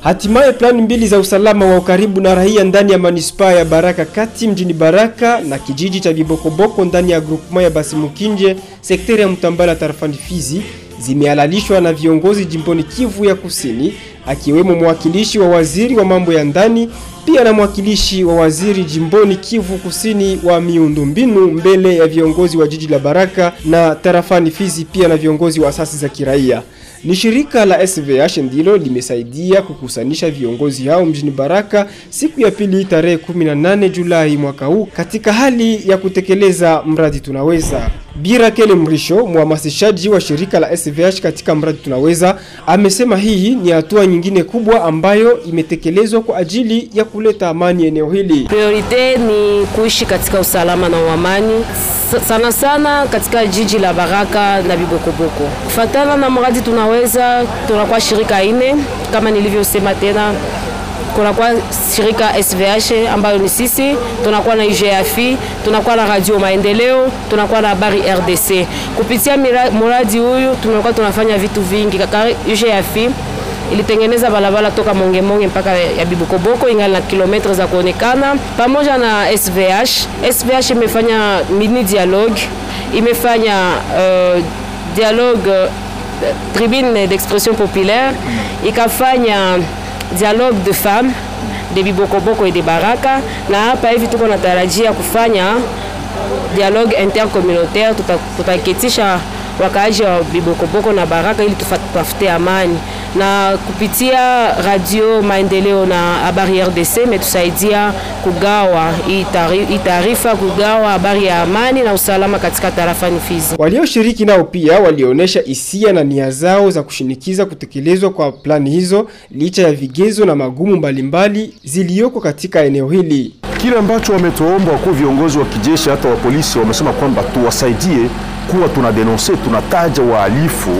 Hatimaye plani mbili za usalama wa ukaribu na raia ndani ya manispaa ya Baraka kati mjini Baraka na kijiji cha Vibokoboko ndani ya groupement ya Basimukinje sekteri ya Mtambala tarafani Fizi zimehalalishwa na viongozi jimboni Kivu ya Kusini, akiwemo mwakilishi wa waziri wa mambo ya ndani pia na mwakilishi wa waziri jimboni Kivu Kusini wa miundombinu mbele ya viongozi wa jiji la Baraka na tarafani Fizi pia na viongozi wa asasi za kiraia. Ni shirika la SVH ndilo limesaidia kukusanisha viongozi hao mjini Baraka siku ya pili tarehe 18 Julai mwaka huu katika hali ya kutekeleza mradi Tunaweza. Bira Kele Mrisho, mhamasishaji wa shirika la SVH katika mradi Tunaweza, amesema hii ni hatua nyingine kubwa ambayo imetekelezwa kwa ajili ya kuleta amani eneo hili. Priorite ni kuishi katika usalama na uamani sana sana katika jiji la Baraka na Bibokoboko. Kufatana na mradi Tunaweza, tunakuwa shirika ine kama nilivyosema tena kunakuwa shirika SVH ambayo ni sisi, tunakuwa na IGFI, tunakuwa na Radio Maendeleo, tunakuwa na habari RDC. Kupitia mradi huyu tumekuwa tunafanya vitu vingi. IGFI ilitengeneza barabara toka Monge Monge mpaka ya Bibokoboko ingali na kilometre za kuonekana, pamoja na SVH. SVH imefanya mini dialogue, imefanya uh, dialogue uh, tribune d'expression populaire, ikafanya dialogue de femmes de Bibokoboko et de Baraka, na hapa hivi tuko natarajia kufanya dialogue intercommunautaire, tutaketisha wakaaji wa Bibokoboko na Baraka ili tutafute amani na kupitia radio Maendeleo na habari RDC imetusaidia kugawa hii taarifa, kugawa habari ya amani na usalama katika tarafa tarafani Fizi. Walioshiriki nao pia walionyesha hisia na nia zao za kushinikiza kutekelezwa kwa plani hizo licha ya vigezo na magumu mbalimbali ziliyoko katika eneo hili. Kile ambacho wametuomba wakuu viongozi wa kijeshi hata wa polisi wamesema kwamba tuwasaidie kuwa tunadenonse, tunataja wahalifu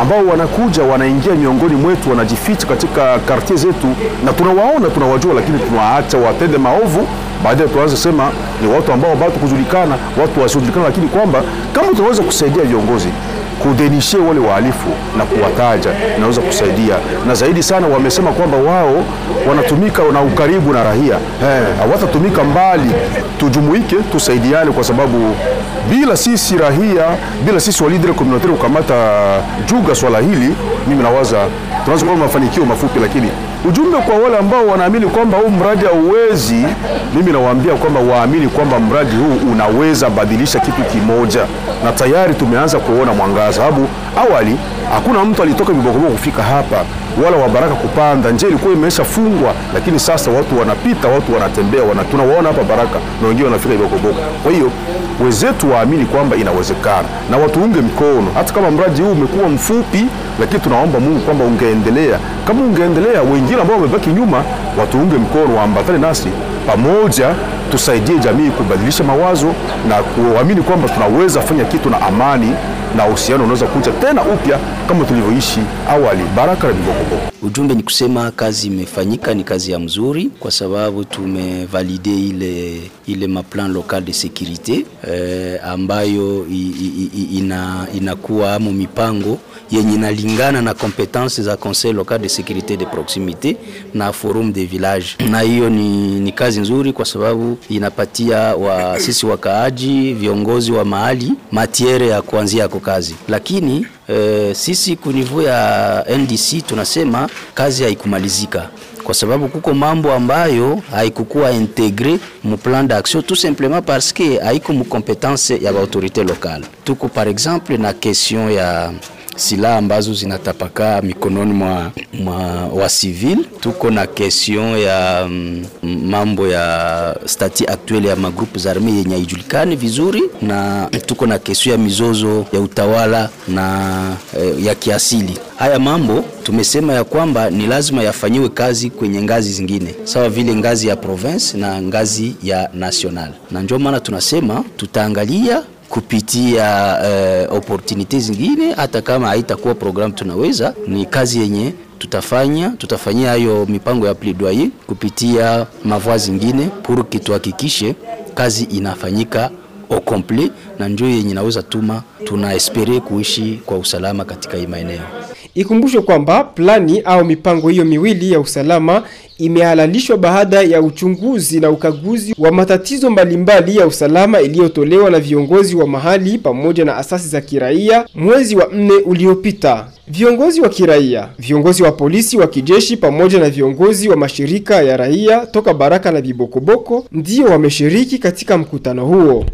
ambao wanakuja wanaingia miongoni mwetu, wanajificha katika kartie zetu, na tunawaona tunawajua, lakini tunawaacha watende maovu. Baadaye tuanze sema ni watu ambao bado kujulikana, watu wasiojulikana, lakini kwamba kama tunaweza kusaidia viongozi kudenishie wale wahalifu na kuwataja inaweza kusaidia, na zaidi sana wamesema kwamba wao wanatumika na ukaribu na rahia, hawatatumika mbali. Tujumuike, tusaidiane, kwa sababu bila sisi rahia, bila sisi walidere communautaire kukamata juga swala hili, mimi nawaza tunaweza kuwa mafanikio mafupi, lakini ujumbe kwa wale ambao wanaamini kwamba huu mradi hauwezi, mimi nawaambia kwamba waamini kwamba mradi huu unaweza badilisha kitu kimoja, na tayari tumeanza kuona mwangaza. Sababu awali hakuna mtu alitoka Bibokoboko kufika hapa wala wa Baraka kupanda, njia ilikuwa imeshafungwa, lakini sasa watu wanapita, watu wanatembea, wana tunawaona hapa Baraka na wengine wanafika Bibokoboko. Kwa hiyo wenzetu waamini kwamba inawezekana na watuunge mkono, hata kama mradi huu umekuwa mfupi, lakini tunaomba Mungu kwamba ungeendelea. Kama ungeendelea, wengine ambao wamebaki nyuma watuunge mkono, waambatane nasi pamoja, tusaidie jamii kubadilisha mawazo na kuamini kwamba tunaweza fanya kitu na amani na uhusiano unaweza kuja tena upya kama tulivyoishi awali. Baraka na Bibokoboko. Ujumbe ni kusema kazi imefanyika, ni kazi ya mzuri, kwa sababu tumevalide ile ile maplan local de securite eh, ambayo i, i, i, ina inakuwa amo mipango yenye inalingana na competence za conseil local de securite de proximite na forum de village, na hiyo ni, ni kazi nzuri kwa sababu inapatia wa sisi wakaaji viongozi wa mahali matiere ya kuanzia yako kazi, lakini e, sisi kunivu ya NDC tunasema kazi haikumalizika kwa sababu kuko mambo ambayo haikukuwa integre mu plan d'action tout simplement parce que haiko mu competence ya autorité locale. Tuko par exemple na question ya silaha ambazo zinatapakaa mikononi mwa, mwa wa civil. Tuko na question ya mm, mambo ya stati actuelle ya magrupu za arme yenye haijulikani vizuri, na tuko na question ya mizozo ya utawala na eh, ya kiasili. Haya mambo tumesema ya kwamba ni lazima yafanyiwe kazi kwenye ngazi zingine sawa vile ngazi ya province na ngazi ya national, na ndio maana tunasema tutaangalia kupitia uh, opportunity zingine, hata kama haitakuwa program tunaweza, ni kazi yenye tutafanya tutafanyia hayo mipango ya plaidoyer kupitia mavua zingine, pour tuhakikishe kazi inafanyika au complet, na ndio yenye naweza tuma tuna espere kuishi kwa usalama katika hii maeneo. Ikumbushwe kwamba plani au mipango hiyo miwili ya usalama imehalalishwa baada ya uchunguzi na ukaguzi wa matatizo mbalimbali ya usalama iliyotolewa na viongozi wa mahali pamoja na asasi za kiraia mwezi wa nne uliopita. Viongozi wa kiraia, viongozi wa polisi wa kijeshi pamoja na viongozi wa mashirika ya raia toka Baraka na Vibokoboko ndio wameshiriki katika mkutano huo.